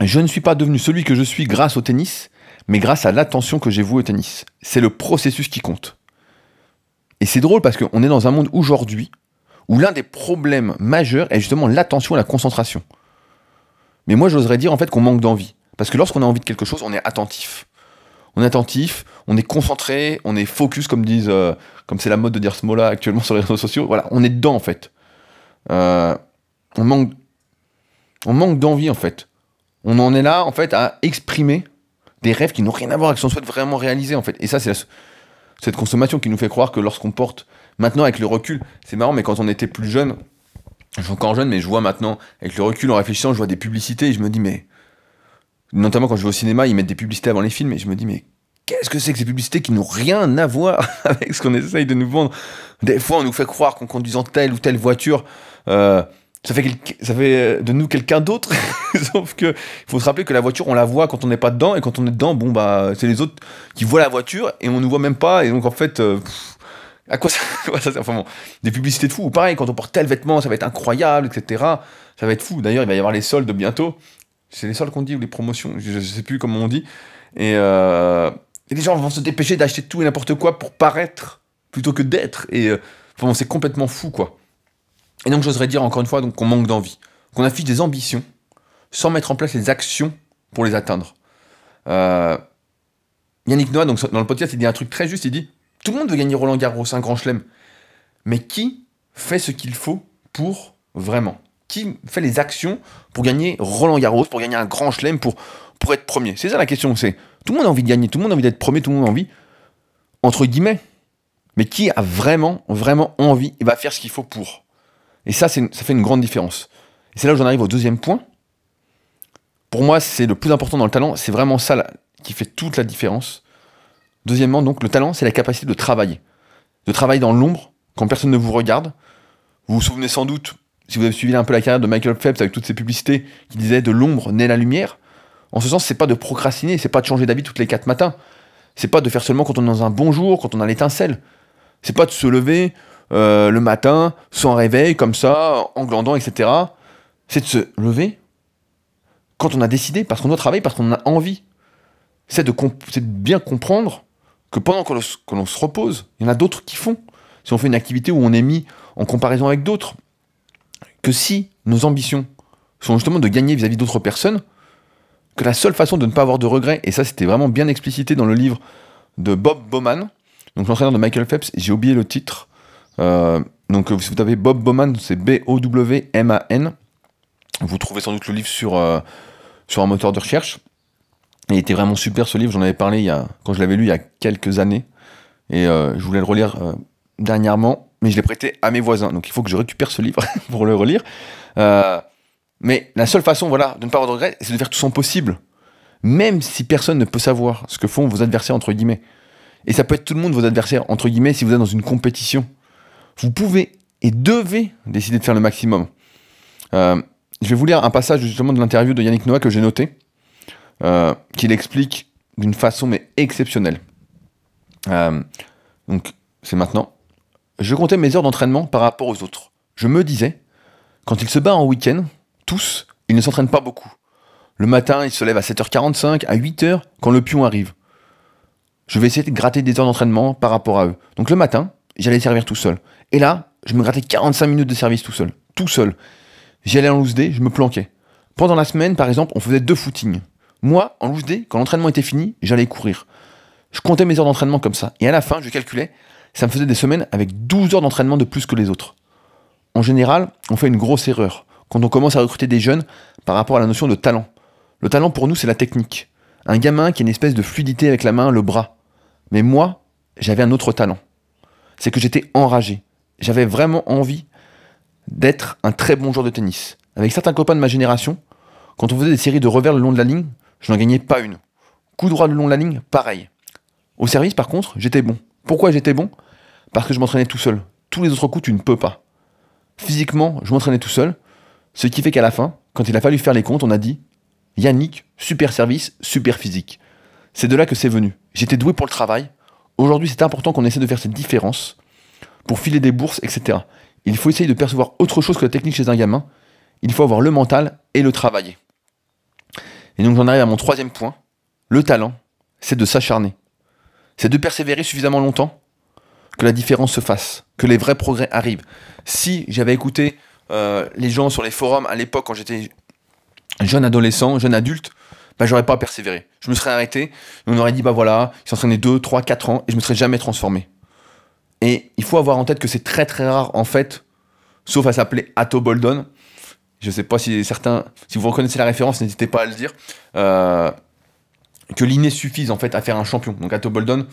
Je ne suis pas devenu celui que je suis grâce au tennis, mais grâce à l'attention que j'ai vouée au tennis. C'est le processus qui compte. Et c'est drôle parce qu'on est dans un monde aujourd'hui où l'un des problèmes majeurs est justement l'attention et la concentration. Mais moi, j'oserais dire en fait qu'on manque d'envie. Parce que lorsqu'on a envie de quelque chose, on est attentif. On est attentif, on est concentré, on est focus, comme disent, euh, comme c'est la mode de dire ce mot-là actuellement sur les réseaux sociaux. Voilà, on est dedans en fait. Euh, on manque, on manque d'envie en fait. On en est là en fait à exprimer des rêves qui n'ont rien à voir avec ce qu'on souhaite vraiment réaliser en fait. Et ça, c'est cette consommation qui nous fait croire que lorsqu'on porte, maintenant avec le recul, c'est marrant, mais quand on était plus jeune, je suis encore jeune, mais je vois maintenant, avec le recul, en réfléchissant, je vois des publicités et je me dis, mais. Notamment quand je vais au cinéma, ils mettent des publicités avant les films et je me dis, mais qu'est-ce que c'est que ces publicités qui n'ont rien à voir avec ce qu'on essaye de nous vendre? Des fois, on nous fait croire qu'en conduisant telle ou telle voiture, euh, ça fait, ça fait euh, de nous quelqu'un d'autre. Sauf que il faut se rappeler que la voiture, on la voit quand on n'est pas dedans, et quand on est dedans, bon bah c'est les autres qui voient la voiture et on ne voit même pas. Et donc en fait, euh, à quoi ça, bon, Des publicités de fou. Ou pareil, quand on porte tel vêtement, ça va être incroyable, etc. Ça va être fou. D'ailleurs, il va y avoir les soldes bientôt. C'est les soldes qu'on dit ou les promotions, je, ne sais plus comment on dit. Et, euh, et, les gens vont se dépêcher d'acheter tout et n'importe quoi pour paraître plutôt que d'être. Et bon, c'est complètement fou, quoi. Et donc j'oserais dire encore une fois qu'on manque d'envie, qu'on affiche des ambitions sans mettre en place les actions pour les atteindre. Euh, Yannick Noah, donc, dans le podcast, il dit un truc très juste, il dit, tout le monde veut gagner Roland Garros, un grand chelem, mais qui fait ce qu'il faut pour vraiment? Qui fait les actions pour gagner Roland Garros, pour gagner un grand chelem, pour, pour être premier C'est ça la question, c'est, tout le monde a envie de gagner, tout le monde a envie d'être premier, tout le monde a envie, entre guillemets, mais qui a vraiment, vraiment envie et va faire ce qu'il faut pour? Et ça, ça fait une grande différence. Et c'est là où j'en arrive au deuxième point. Pour moi, c'est le plus important dans le talent. C'est vraiment ça qui fait toute la différence. Deuxièmement, donc, le talent, c'est la capacité de travailler. De travailler dans l'ombre, quand personne ne vous regarde. Vous vous souvenez sans doute, si vous avez suivi un peu la carrière de Michael Phelps avec toutes ses publicités qui disaient de l'ombre naît la lumière. En ce sens, c'est pas de procrastiner, c'est pas de changer d'avis toutes les quatre matins. C'est pas de faire seulement quand on est dans un bon jour, quand on a l'étincelle. C'est pas de se lever, euh, le matin, sans réveil, comme ça, en glandant, etc. C'est de se lever quand on a décidé, parce qu'on doit travailler, parce qu'on a envie. C'est de, bien comprendre que pendant que l'on se repose, il y en a d'autres qui font. Si on fait une activité où on est mis en comparaison avec d'autres, que si nos ambitions sont justement de gagner vis-à-vis d'autres personnes, que la seule façon de ne pas avoir de regrets, et ça c'était vraiment bien explicité dans le livre de Bob Bowman, donc l'entraîneur de Michael Phelps, j'ai oublié le titre, euh, donc si vous avez Bob Bowman, c'est B-O-W-M-A-N. Vous trouvez sans doute le livre sur, euh, un moteur de recherche. Il était vraiment super ce livre, j'en avais parlé quand je l'avais lu il y a quelques années. Et euh, je voulais le relire dernièrement, mais je l'ai prêté à mes voisins. Donc il faut que je récupère ce livre pour le relire. mais la seule façon voilà, de ne pas avoir de regrets, c'est de faire tout son possible. Même si personne ne peut savoir ce que font vos adversaires, entre guillemets. Et ça peut être tout le monde, vos adversaires, entre guillemets, si vous êtes dans une compétition vous pouvez et devez décider de faire le maximum. Euh, je vais vous lire un passage justement de l'interview de Yannick Noah que j'ai noté, euh, qu'il explique d'une façon mais exceptionnelle. Euh, donc c'est maintenant. Je comptais mes heures d'entraînement par rapport aux autres. Je me disais, quand il se bat en week-end, tous, ils ne s'entraînent pas beaucoup. Le matin, ils se lèvent à 7h45, à 8h, quand le pion arrive. Je vais essayer de gratter des heures d'entraînement par rapport à eux. Donc le matin, j'allais servir tout seul. Et là, je me grattais 45 minutes de service tout seul. Tout seul. J'allais en loose day, je me planquais. Pendant la semaine, par exemple, on faisait deux footings. Moi, en loose day, quand l'entraînement était fini, j'allais courir. Je comptais mes heures d'entraînement comme ça. Et à la fin, je calculais, ça me faisait des semaines avec 12 heures d'entraînement de plus que les autres. En général, on fait une grosse erreur quand on commence à recruter des jeunes par rapport à la notion de talent. Le talent pour nous, c'est la technique. Un gamin qui a une espèce de fluidité avec la main, le bras. Mais moi, j'avais un autre talent. C'est que j'étais enragé j'avais vraiment envie d'être un très bon joueur de tennis. Avec certains copains de ma génération, quand on faisait des séries de revers le long de la ligne, je n'en gagnais pas une. Coup droit le long de la ligne, pareil. Au service, par contre, j'étais bon. Pourquoi j'étais bon? Parce que je m'entraînais tout seul. Tous les autres coups, tu ne peux pas. Physiquement, je m'entraînais tout seul. Ce qui fait qu'à la fin, quand il a fallu faire les comptes, on a dit Yannick, super service, super physique. C'est de là que c'est venu. J'étais doué pour le travail. Aujourd'hui, c'est important qu'on essaie de faire cette différence pour filer des bourses, etc. Il faut essayer de percevoir autre chose que la technique chez un gamin. Il faut avoir le mental et le travailler. Et donc j'en arrive à mon troisième point. Le talent, c'est de s'acharner. C'est de persévérer suffisamment longtemps que la différence se fasse, que les vrais progrès arrivent. Si j'avais écouté euh, les gens sur les forums à l'époque quand j'étais jeune adolescent, jeune adulte, bah, j'aurais pas persévéré. Je me serais arrêté, on aurait dit, bah voilà, il s'entraînait 2, 3, 4 ans, et je me serais jamais transformé. Et il faut avoir en tête que c'est très très rare, en fait, sauf à s'appeler Atto Boldon. Je sais pas si certains, si vous reconnaissez la référence, n'hésitez pas à le dire. Euh, que l'inné suffise en fait à faire un champion. Donc Atto Boldon,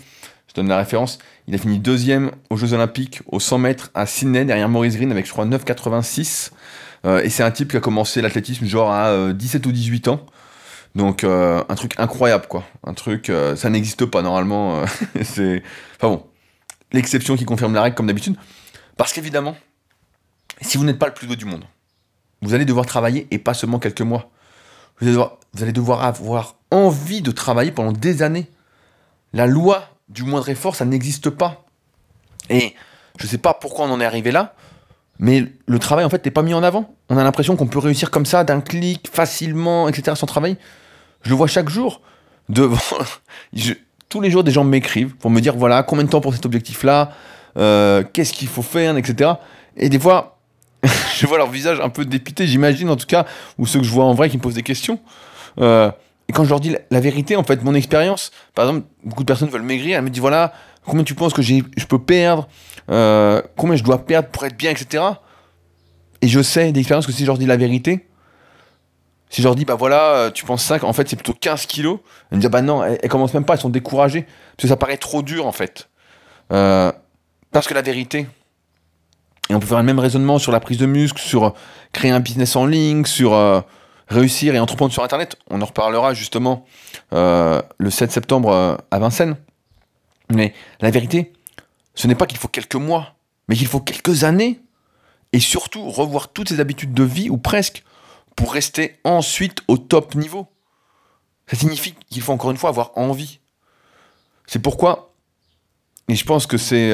je donne la référence, il a fini deuxième aux Jeux Olympiques au 100 mètres à Sydney derrière Maurice Green avec je crois 9,86. Euh, et c'est un type qui a commencé l'athlétisme genre à 17 euh, ou 18 ans. Donc euh, un truc incroyable quoi. Un truc, ça n'existe pas normalement. c'est, enfin bon, l'exception qui confirme la règle comme d'habitude. Parce qu'évidemment, si vous n'êtes pas le plus beau du monde, vous allez devoir travailler et pas seulement quelques mois. Vous allez, devoir, avoir envie de travailler pendant des années. La loi du moindre effort, ça n'existe pas. Et je ne sais pas pourquoi on en est arrivé là, mais le travail en fait n'est pas mis en avant. On a l'impression qu'on peut réussir comme ça, d'un clic, facilement, etc. sans travail. Je le vois chaque jour. Tous les jours, des gens m'écrivent pour me dire voilà, combien de temps pour cet objectif-là, euh, qu'est-ce qu'il faut faire, etc. Et des fois, je vois leur visage un peu dépité, j'imagine en tout cas, ou ceux que je vois en vrai qui me posent des questions. Euh, et quand je leur dis la, vérité, en fait, mon expérience, par exemple, beaucoup de personnes veulent maigrir, elles me disent voilà, combien tu penses que je peux perdre, euh, combien je dois perdre pour être bien, etc. Et je sais d'expérience que si je leur dis la vérité, si je leur dis bah voilà, euh, tu penses 5, en fait c'est plutôt 15 kilos, elles me disent bah non, elles, commencent même pas, elles sont découragées, parce que ça paraît trop dur en fait. parce que la vérité, et on peut faire le même raisonnement sur la prise de muscle, sur créer un business en ligne, sur euh, réussir et entreprendre sur Internet. On en reparlera justement euh, le 7 septembre euh, à Vincennes. Mais la vérité, ce n'est pas qu'il faut quelques mois, mais qu'il faut quelques années. Et surtout revoir toutes ses habitudes de vie, ou presque, pour rester ensuite au top niveau. Ça signifie qu'il faut encore une fois avoir envie. C'est pourquoi, et je pense que c'est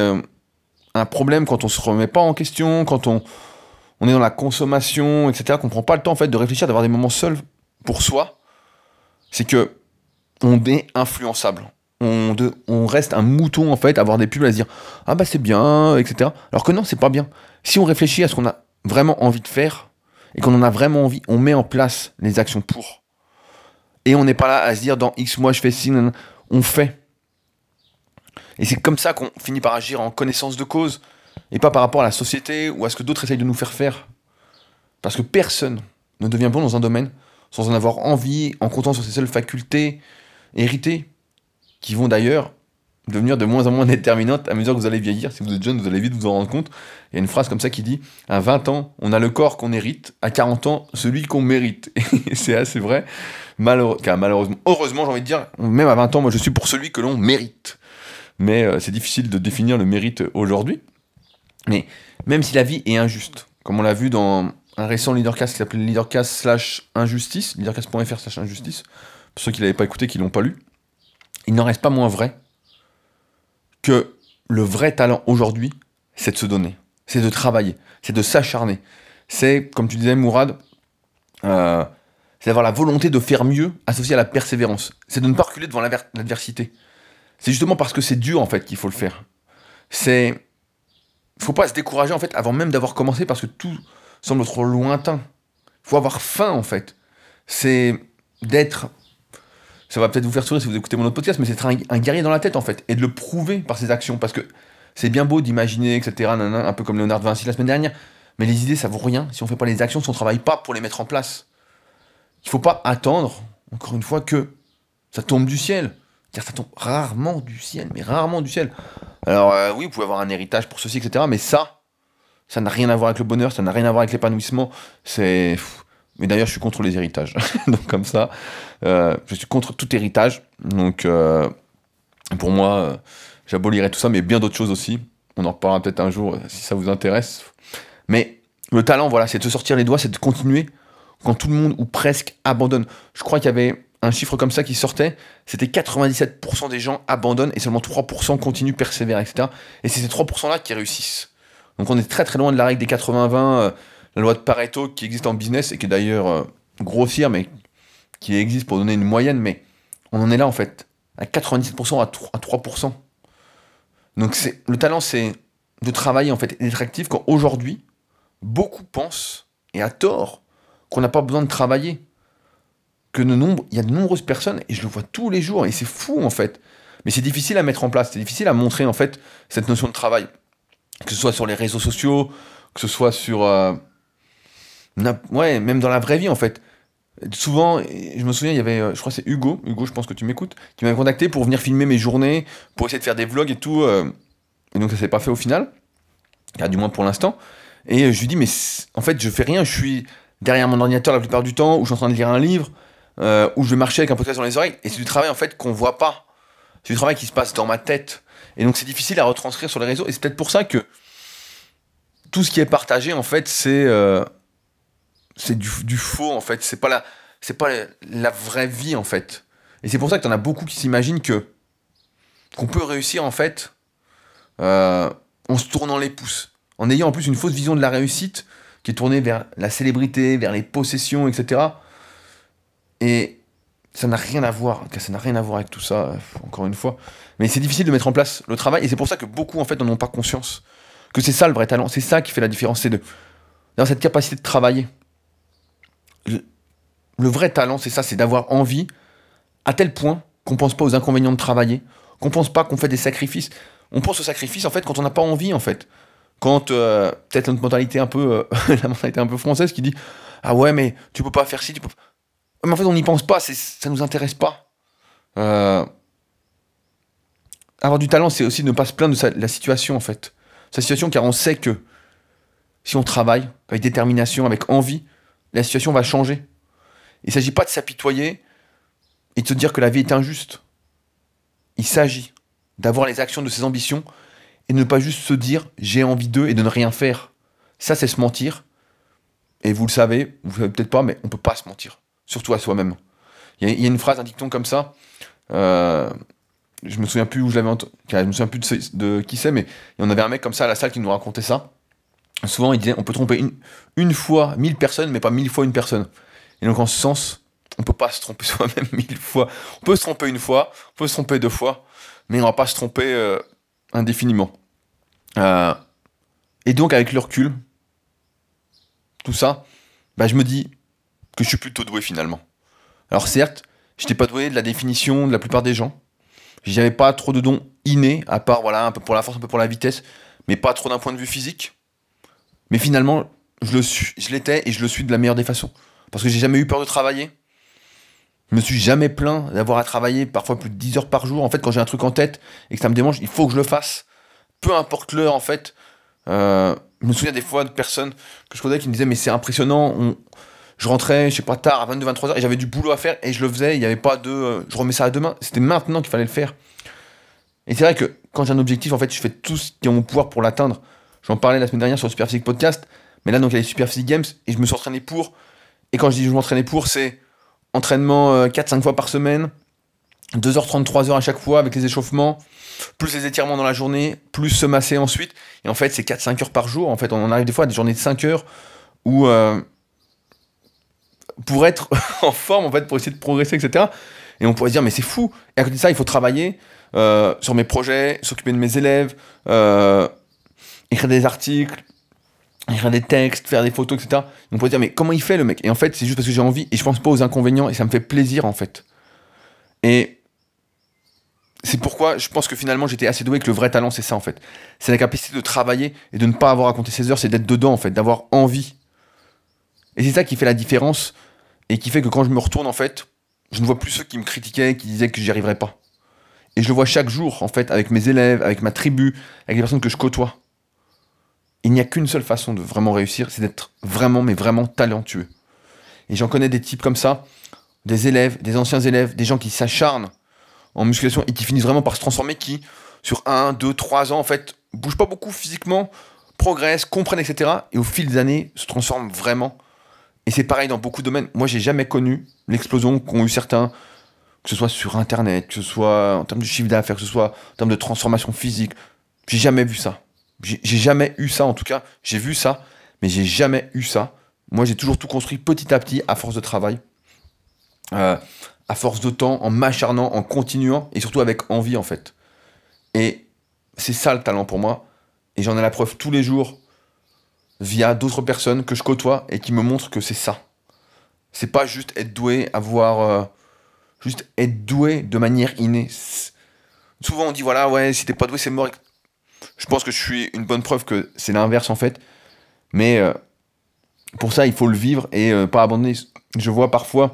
un problème quand on se remet pas en question, quand on, on est dans la consommation, etc., qu'on prend pas le temps en fait de réfléchir, d'avoir des moments seuls pour soi, c'est que on est influençable. On, de, on reste un mouton en fait, avoir des pubs à se dire ah bah c'est bien, etc. Alors que non, c'est pas bien. Si on réfléchit à ce qu'on a vraiment envie de faire et qu'on en a vraiment envie, on met en place les actions pour. Et on n'est pas là à se dire dans X mois je fais ci, on fait. Et c'est comme ça qu'on finit par agir en connaissance de cause, et pas par rapport à la société ou à ce que d'autres essayent de nous faire faire. Parce que personne ne devient bon dans un domaine sans en avoir envie, en comptant sur ses seules facultés héritées, qui vont d'ailleurs devenir de moins en moins déterminantes à mesure que vous allez vieillir. Si vous êtes jeune, vous allez vite vous en rendre compte. Il y a une phrase comme ça qui dit À 20 ans, on a le corps qu'on hérite, à 40 ans, celui qu'on mérite. Et c'est assez vrai. malheureusement, heureusement, j'ai envie de dire, même à 20 ans, moi je suis pour celui que l'on mérite mais euh, c'est difficile de définir le mérite aujourd'hui. Mais même si la vie est injuste, comme on l'a vu dans un récent leadercast qui s'appelait leadercast slash injustice, leadercast.fr slash injustice, pour ceux qui ne l'avaient pas écouté, qui l'ont pas lu, il n'en reste pas moins vrai que le vrai talent aujourd'hui, c'est de se donner, c'est de travailler, c'est de s'acharner. C'est, comme tu disais, Mourad, euh, c'est d'avoir la volonté de faire mieux associée à la persévérance. C'est de ne pas reculer devant l'adversité. C'est justement parce que c'est dur en fait qu'il faut le faire. C'est faut pas se décourager en fait avant même d'avoir commencé parce que tout semble trop lointain. Il faut avoir faim en fait. C'est d'être ça va peut-être vous faire sourire si vous écoutez mon autre podcast, mais c'est être un, guerrier dans la tête en fait, et de le prouver par ses actions, parce que c'est bien beau d'imaginer, etc., un peu comme Léonard Vinci la semaine dernière, mais les idées ça vaut rien si on fait pas les actions, si on travaille pas pour les mettre en place. Il faut pas attendre, encore une fois, que ça tombe du ciel. Ça tombe rarement du ciel, mais rarement du ciel. Alors euh, oui, vous pouvez avoir un héritage pour ceci, etc. Mais ça, ça n'a rien à voir avec le bonheur, ça n'a rien à voir avec l'épanouissement. C'est Mais d'ailleurs, je suis contre les héritages. donc comme ça, euh, je suis contre tout héritage. Donc euh, pour moi, j'abolirais tout ça, mais bien d'autres choses aussi. On en reparlera peut-être un jour si ça vous intéresse. Mais le talent, voilà, c'est de se sortir les doigts, c'est de continuer quand tout le monde ou presque abandonne. Je crois qu'il y avait un chiffre comme ça qui sortait, c'était 97% des gens abandonnent et seulement 3% continuent, persévèrent, etc. Et c'est ces 3%-là qui réussissent. Donc on est très très loin de la règle des 80-20, la loi de Pareto qui existe en business et qui est d'ailleurs euh, grossière, mais qui existe pour donner une moyenne, mais on en est là en fait, à 97% à 3%. Donc c'est le talent, c'est de travailler en fait et d'être actif quand aujourd'hui, beaucoup pensent, et à tort, qu'on n'a pas besoin de travailler. Il y a de nombreuses personnes, et je le vois tous les jours, et c'est fou en fait. Mais c'est difficile à mettre en place, c'est difficile à montrer en fait cette notion de travail. Que ce soit sur les réseaux sociaux, que ce soit sur... Euh, ouais, même dans la vraie vie en fait. Souvent, je me souviens, il y avait, euh, je crois c'est Hugo, Hugo, je pense que tu m'écoutes, qui m'avait contacté pour venir filmer mes journées, pour essayer de faire des vlogs et tout. Euh, et donc ça s'est pas fait au final, du moins pour l'instant. Et je lui dis, mais en fait, je fais rien, je suis derrière mon ordinateur la plupart du temps, ou je suis en train de lire un livre, euh, ou je marcher avec un podcast dans les oreilles, et c'est du travail en fait qu'on voit pas. C'est du travail qui se passe dans ma tête. Et donc c'est difficile à retranscrire sur les réseaux, et c'est peut-être pour ça que tout ce qui est partagé, en fait, c'est c'est du, faux en fait. C'est pas la, pas la, vraie vie en fait. Et c'est pour ça que t'en as beaucoup qui s'imaginent que qu'on peut réussir en fait euh, en se tournant les pouces, en ayant en plus une fausse vision de la réussite qui est tournée vers la célébrité, vers les possessions, etc. Et ça n'a rien à voir, ça n'a rien à voir avec tout ça, encore une fois. Mais c'est difficile de mettre en place le travail, et c'est pour ça que beaucoup en fait n'en ont pas conscience. Que c'est ça le vrai talent, c'est ça qui fait la différence, c'est de dans cette capacité de travailler, le vrai talent, c'est ça, c'est d'avoir envie à tel point qu'on pense pas aux inconvénients de travailler, qu'on pense pas qu'on fait des sacrifices. On pense aux sacrifices en fait quand on n'a pas envie en fait. Quand euh, peut-être notre mentalité un peu euh, la mentalité un peu française qui dit ah ouais mais tu peux pas faire ci, tu peux. Mais en fait on n'y pense pas, ça nous intéresse pas. Euh, avoir du talent, c'est aussi ne pas se plaindre de la situation en fait. Sa situation car on sait que si on travaille avec détermination, avec envie, la situation va changer. Il ne s'agit pas de s'apitoyer et de se dire que la vie est injuste. Il s'agit d'avoir les actions de ses ambitions et ne pas juste se dire j'ai envie d'eux et de ne rien faire. Ça, c'est se mentir. Et vous le savez, vous ne savez peut-être pas, mais on ne peut pas se mentir. Surtout à soi-même. Il y, a une phrase, un dicton comme ça. Euh, je me souviens plus où je l'avais entendu. Je me souviens plus de, qui c'est, mais en avait un mec comme ça à la salle qui nous racontait ça. Souvent, il disait on peut tromper une, une fois mille personnes, mais pas mille fois une personne. Et donc, en ce sens, on peut pas se tromper soi-même mille fois. On peut se tromper une fois, on peut se tromper deux fois, mais on va pas se tromper euh, indéfiniment. Euh, et donc, avec le recul, tout ça, bah, je me dis que je suis plutôt doué finalement. Alors, certes, je n'étais pas doué de la définition de la plupart des gens. J'avais pas trop de dons innés, à part voilà, un peu pour la force, un peu pour la vitesse, mais pas trop d'un point de vue physique. Mais finalement, je, je l'étais et je le suis de la meilleure des façons. Parce que j'ai jamais eu peur de travailler. Je me suis jamais plaint d'avoir à travailler parfois plus de 10 heures par jour. En fait, quand j'ai un truc en tête et que ça me démange, il faut que je le fasse. Peu importe l'heure, en fait. Euh, je me souviens des fois de personnes que je connais qui me disaient Mais c'est impressionnant. Je rentrais, je sais pas, tard, à 22, 23 heures, et j'avais du boulot à faire et je le faisais. Il n'y avait pas de. Euh, je remets ça à demain. C'était maintenant qu'il fallait le faire. Et c'est vrai que quand j'ai un objectif, en fait, je fais tout ce qui est en mon pouvoir pour l'atteindre. J'en parlais la semaine dernière sur le Super Physique Podcast. Mais là, donc, il y a les Super Physique Games et je me suis entraîné pour. Et quand je dis je m'entraînais pour, c'est entraînement 4-5 euh, fois par semaine, 2h30, 3h à chaque fois avec les échauffements, plus les étirements dans la journée, plus se masser ensuite. Et en fait, c'est 4-5 heures par jour. En fait, on en arrive des fois à des journées de 5 heures où. Euh, pour être en forme, en fait, pour essayer de progresser, etc. Et on pourrait se dire, mais c'est fou. Et à côté de ça, il faut travailler euh, sur mes projets, s'occuper de mes élèves, écrire des articles, écrire des textes, faire des photos, etc. On pourrait dire, mais comment il fait le mec? Et en fait, c'est juste parce que j'ai envie et je pense pas aux inconvénients et ça me fait plaisir en fait. Et c'est pourquoi je pense que finalement j'étais assez doué que le vrai talent c'est ça en fait. C'est la capacité de travailler et de ne pas avoir à compter ses heures, c'est d'être dedans en fait, d'avoir envie. Et c'est ça qui fait la différence et qui fait que quand je me retourne en fait, je ne vois plus ceux qui me critiquaient, qui disaient que j'y arriverais pas. Et je le vois chaque jour en fait avec mes élèves, avec ma tribu, avec les personnes que je côtoie il n'y a qu'une seule façon de vraiment réussir, c'est d'être vraiment, mais vraiment talentueux. Et j'en connais des types comme ça, des élèves, des anciens élèves, des gens qui s'acharnent en musculation et qui finissent vraiment par se transformer, qui, sur 1, 2, 3 ans, en fait, bougent pas beaucoup physiquement, progressent, comprennent, etc. Et au fil des années, se transforment vraiment. Et c'est pareil dans beaucoup de domaines. Moi, j'ai jamais connu l'explosion qu'ont eu certains, que ce soit sur Internet, que ce soit en termes de chiffre d'affaires, que ce soit en termes de transformation physique. J'ai jamais vu ça. J'ai jamais eu ça, en tout cas. J'ai vu ça, mais j'ai jamais eu ça. Moi, j'ai toujours tout construit petit à petit, à force de travail, euh, à force de temps, en m'acharnant, en continuant, et surtout avec envie, en fait. Et c'est ça le talent pour moi. Et j'en ai la preuve tous les jours via d'autres personnes que je côtoie et qui me montrent que c'est ça. C'est pas juste être doué, avoir. Euh, juste être doué de manière innée. Souvent on dit voilà, ouais, si t'es pas doué, c'est mort. Je pense que je suis une bonne preuve que c'est l'inverse en fait. Mais euh, pour ça, il faut le vivre et euh, pas abandonner. Je vois parfois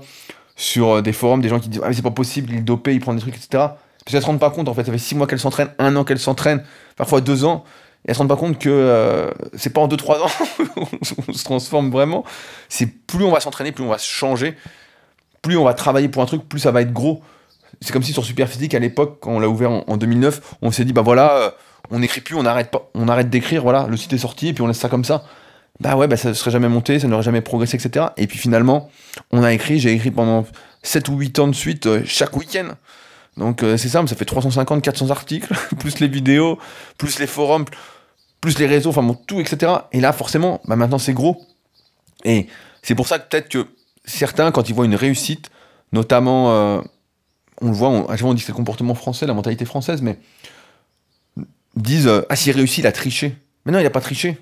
sur des forums des gens qui disent ah, mais c'est pas possible, il est dopé, il prend des trucs, etc. Parce qu'elles se rendent pas compte en fait. Ça fait six mois qu'elle s'entraîne, un an qu'elle s'entraîne, parfois deux ans. Et elles se rendent pas compte que euh, c'est pas en 2-3 ans on se transforme vraiment. C'est plus on va s'entraîner, plus on va se changer, plus on va travailler pour un truc, plus ça va être gros. C'est comme si sur Superphysique à l'époque, quand on l'a ouvert en, 2009, on s'est dit bah voilà, euh, on n'écrit plus, on arrête arrête d'écrire, voilà, le site est sorti et puis on laisse ça comme ça. Bah ouais, bah ça ne serait jamais monté, ça n'aurait jamais progressé, etc. Et puis finalement, on a écrit, j'ai écrit pendant 7 ou 8 ans de suite, euh, chaque week-end. Donc c'est ça, ça fait 350, 400 articles, plus les vidéos, plus les forums, plus les réseaux, enfin bon, tout, etc. Et là, forcément, bah maintenant c'est gros. Et c'est pour ça que peut-être que certains, quand ils voient une réussite, notamment, euh, on le voit, on, on dit que c'est le comportement français, la mentalité française, mais disent euh, Ah, s'il réussit, il a triché. Mais non, il n'a pas triché.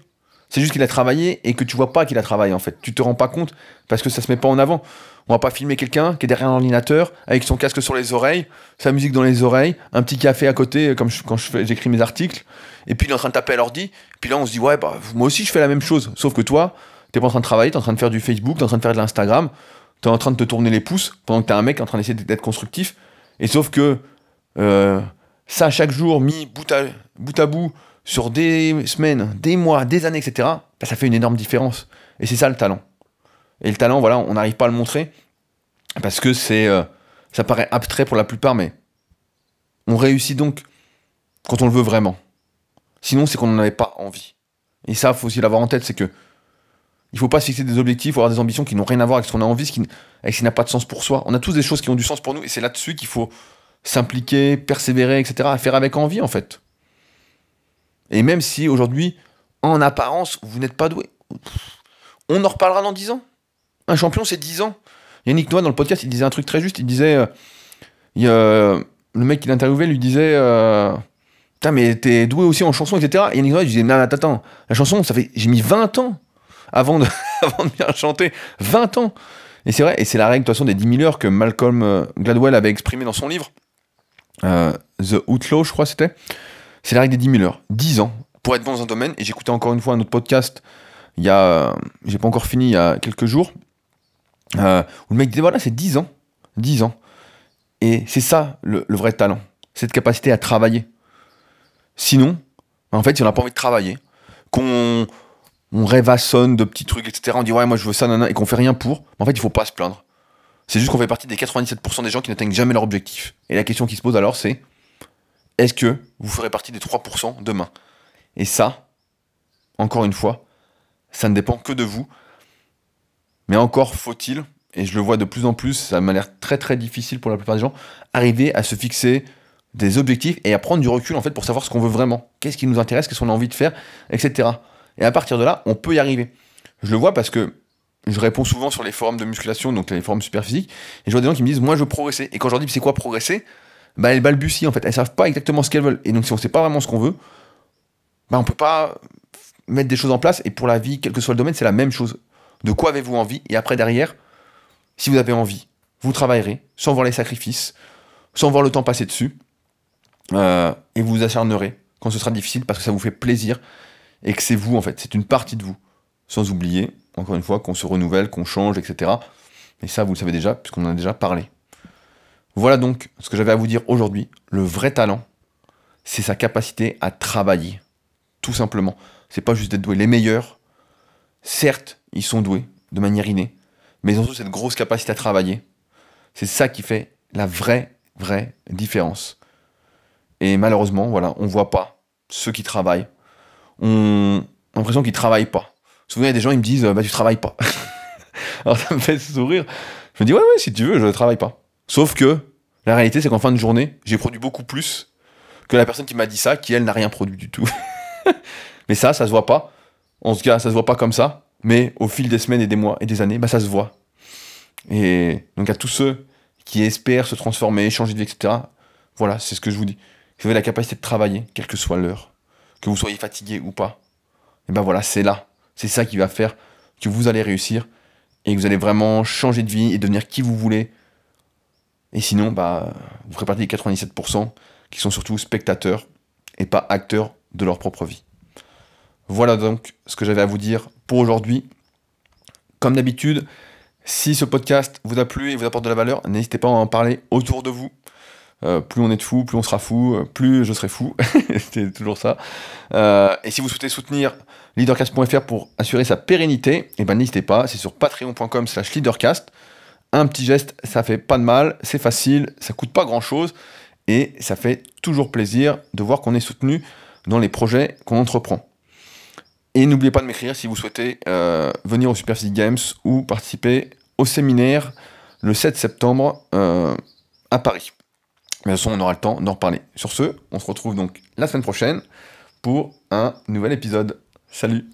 C'est juste qu'il a travaillé et que tu vois pas qu'il a travaillé en fait. Tu te rends pas compte parce que ça se met pas en avant. On va pas filmer quelqu'un qui est derrière un ordinateur avec son casque sur les oreilles, sa musique dans les oreilles, un petit café à côté comme quand j'écris mes articles, et puis il est en train de taper à l'ordi. Puis là on se dit ouais bah moi aussi je fais la même chose, sauf que toi t'es pas en train de travailler, t'es en train de faire du Facebook, t'es en train de faire de l'Instagram, t'es en train de te tourner les pouces pendant que t'es un mec en train d'essayer d'être constructif. Et sauf que euh, ça chaque jour mis bout, à bout sur des semaines, des mois, des années, etc., bah, ça fait une énorme différence. Et c'est ça le talent. Et le talent, voilà, on n'arrive pas à le montrer parce que c'est, euh, ça paraît abstrait pour la plupart, mais on réussit donc quand on le veut vraiment. Sinon, c'est qu'on n'en avait pas envie. Et ça, faut aussi l'avoir en tête, c'est que il faut pas se fixer des objectifs ou avoir des ambitions qui n'ont rien à voir avec ce qu'on a envie, avec ce qui n'a pas de sens pour soi. On a tous des choses qui ont du sens pour nous, et c'est là-dessus qu'il faut s'impliquer, persévérer, etc., à faire avec envie, en fait. Et même si aujourd'hui, en apparence, vous n'êtes pas doué, on en reparlera dans 10 ans. Un champion, c'est 10 ans. Yannick Noah, dans le podcast, il disait un truc très juste. Il disait. Euh, il, le mec qui l'interviewait lui disait. Euh, mais t'es doué aussi en chanson, etc. Et Yannick Noah, il disait Non, attends, attends. La chanson, ça fait. J'ai mis 20 ans avant de, avant de bien chanter. 20 ans. Et c'est vrai, et c'est la règle, de toute façon, des 10 000 heures que Malcolm euh, Gladwell avait exprimé dans son livre. The Outlaw, je crois, c'était. C'est la règle des 10 000 heures. 10 ans pour être bon dans un domaine. Et j'écoutais encore une fois un autre podcast. Il y a. J'ai pas encore fini il y a quelques jours. Euh, où le mec disait voilà, c'est 10 ans. 10 ans. Et c'est ça le, vrai talent. Cette capacité à travailler. Sinon, en fait, si on n'a pas envie de travailler, qu'on on rêvassonne de petits trucs, etc., on dit ouais, moi je veux ça, nana, et qu'on fait rien pour, en fait, il faut pas se plaindre. C'est juste qu'on fait partie des 97% des gens qui n'atteignent jamais leur objectif. Et la question qui se pose alors, c'est est-ce que vous ferez partie des 3% demain? Et ça, encore une fois, ça ne dépend que de vous. Mais encore faut-il, et je le vois de plus en plus, ça m'a l'air très très difficile pour la plupart des gens, arriver à se fixer des objectifs et à prendre du recul en fait pour savoir ce qu'on veut vraiment, qu'est-ce qui nous intéresse, qu'est-ce qu'on a envie de faire, etc. Et à partir de là, on peut y arriver. Je le vois parce que je réponds souvent sur les forums de musculation, donc les forums super physiques, et je vois des gens qui me disent moi je veux progresser. Et quand je leur dis c'est quoi progresser? Bah, elles balbutient en fait. Elles savent pas exactement ce qu'elles veulent. Et donc, si on sait pas vraiment ce qu'on veut, bah, on peut pas mettre des choses en place. Et pour la vie, quel que soit le domaine, c'est la même chose. De quoi avez-vous envie? Et après, derrière, si vous avez envie, vous travaillerez sans voir les sacrifices, sans voir le temps passer dessus. Euh, et vous vous acharnerez quand ce sera difficile parce que ça vous fait plaisir et que c'est vous en fait, c'est une partie de vous. Sans oublier, encore une fois, qu'on se renouvelle, qu'on change, etc. Et ça, vous le savez déjà, puisqu'on en a déjà parlé. Voilà donc ce que j'avais à vous dire aujourd'hui. Le vrai talent, c'est sa capacité à travailler. Tout simplement. C'est pas juste d'être doué. Les meilleurs, certes, ils sont doués de manière innée, mais ils ont cette grosse capacité à travailler. C'est ça qui fait la vraie, vraie différence. Et malheureusement, voilà, on voit pas ceux qui travaillent. On a l'impression qu'ils travaillent pas. Souvent, il y a des gens, ils me disent, bah, tu travailles pas. Alors, ça me fait sourire. Je me dis, ouais, ouais, si tu veux, je travaille pas. Sauf que, la réalité, c'est qu'en fin de journée, j'ai produit beaucoup plus que la personne qui m'a dit ça, qui, elle, n'a rien produit du tout. mais ça, ça se voit pas. En tout cas, ça se voit pas comme ça. Mais au fil des semaines et des mois et des années, bah, ça se voit. Et donc, à tous ceux qui espèrent se transformer, changer de vie, etc., voilà, c'est ce que je vous dis. Vous avez la capacité de travailler, quelle que soit l'heure. Que vous soyez fatigué ou pas. Et ben voilà, c'est là. C'est ça qui va faire que vous allez réussir et que vous allez vraiment changer de vie et devenir qui vous voulez. Et sinon, bah, vous ferez partie des 97% qui sont surtout spectateurs et pas acteurs de leur propre vie. Voilà donc ce que j'avais à vous dire pour aujourd'hui. Comme d'habitude, si ce podcast vous a plu et vous apporte de la valeur, n'hésitez pas à en parler autour de vous. Euh, plus on est de fou, plus on sera fou, euh, plus je serai fou. C'est toujours ça. Euh, et si vous souhaitez soutenir leadercast.fr pour assurer sa pérennité, eh ben n'hésitez pas, c'est sur patreon.com slash leadercast. Un petit geste, ça fait pas de mal, c'est facile, ça coûte pas grand chose, et ça fait toujours plaisir de voir qu'on est soutenu dans les projets qu'on entreprend. Et n'oubliez pas de m'écrire si vous souhaitez venir au Super City Games ou participer au séminaire le 7 septembre à Paris. De toute façon, on aura le temps d'en reparler. Sur ce, on se retrouve donc la semaine prochaine pour un nouvel épisode. Salut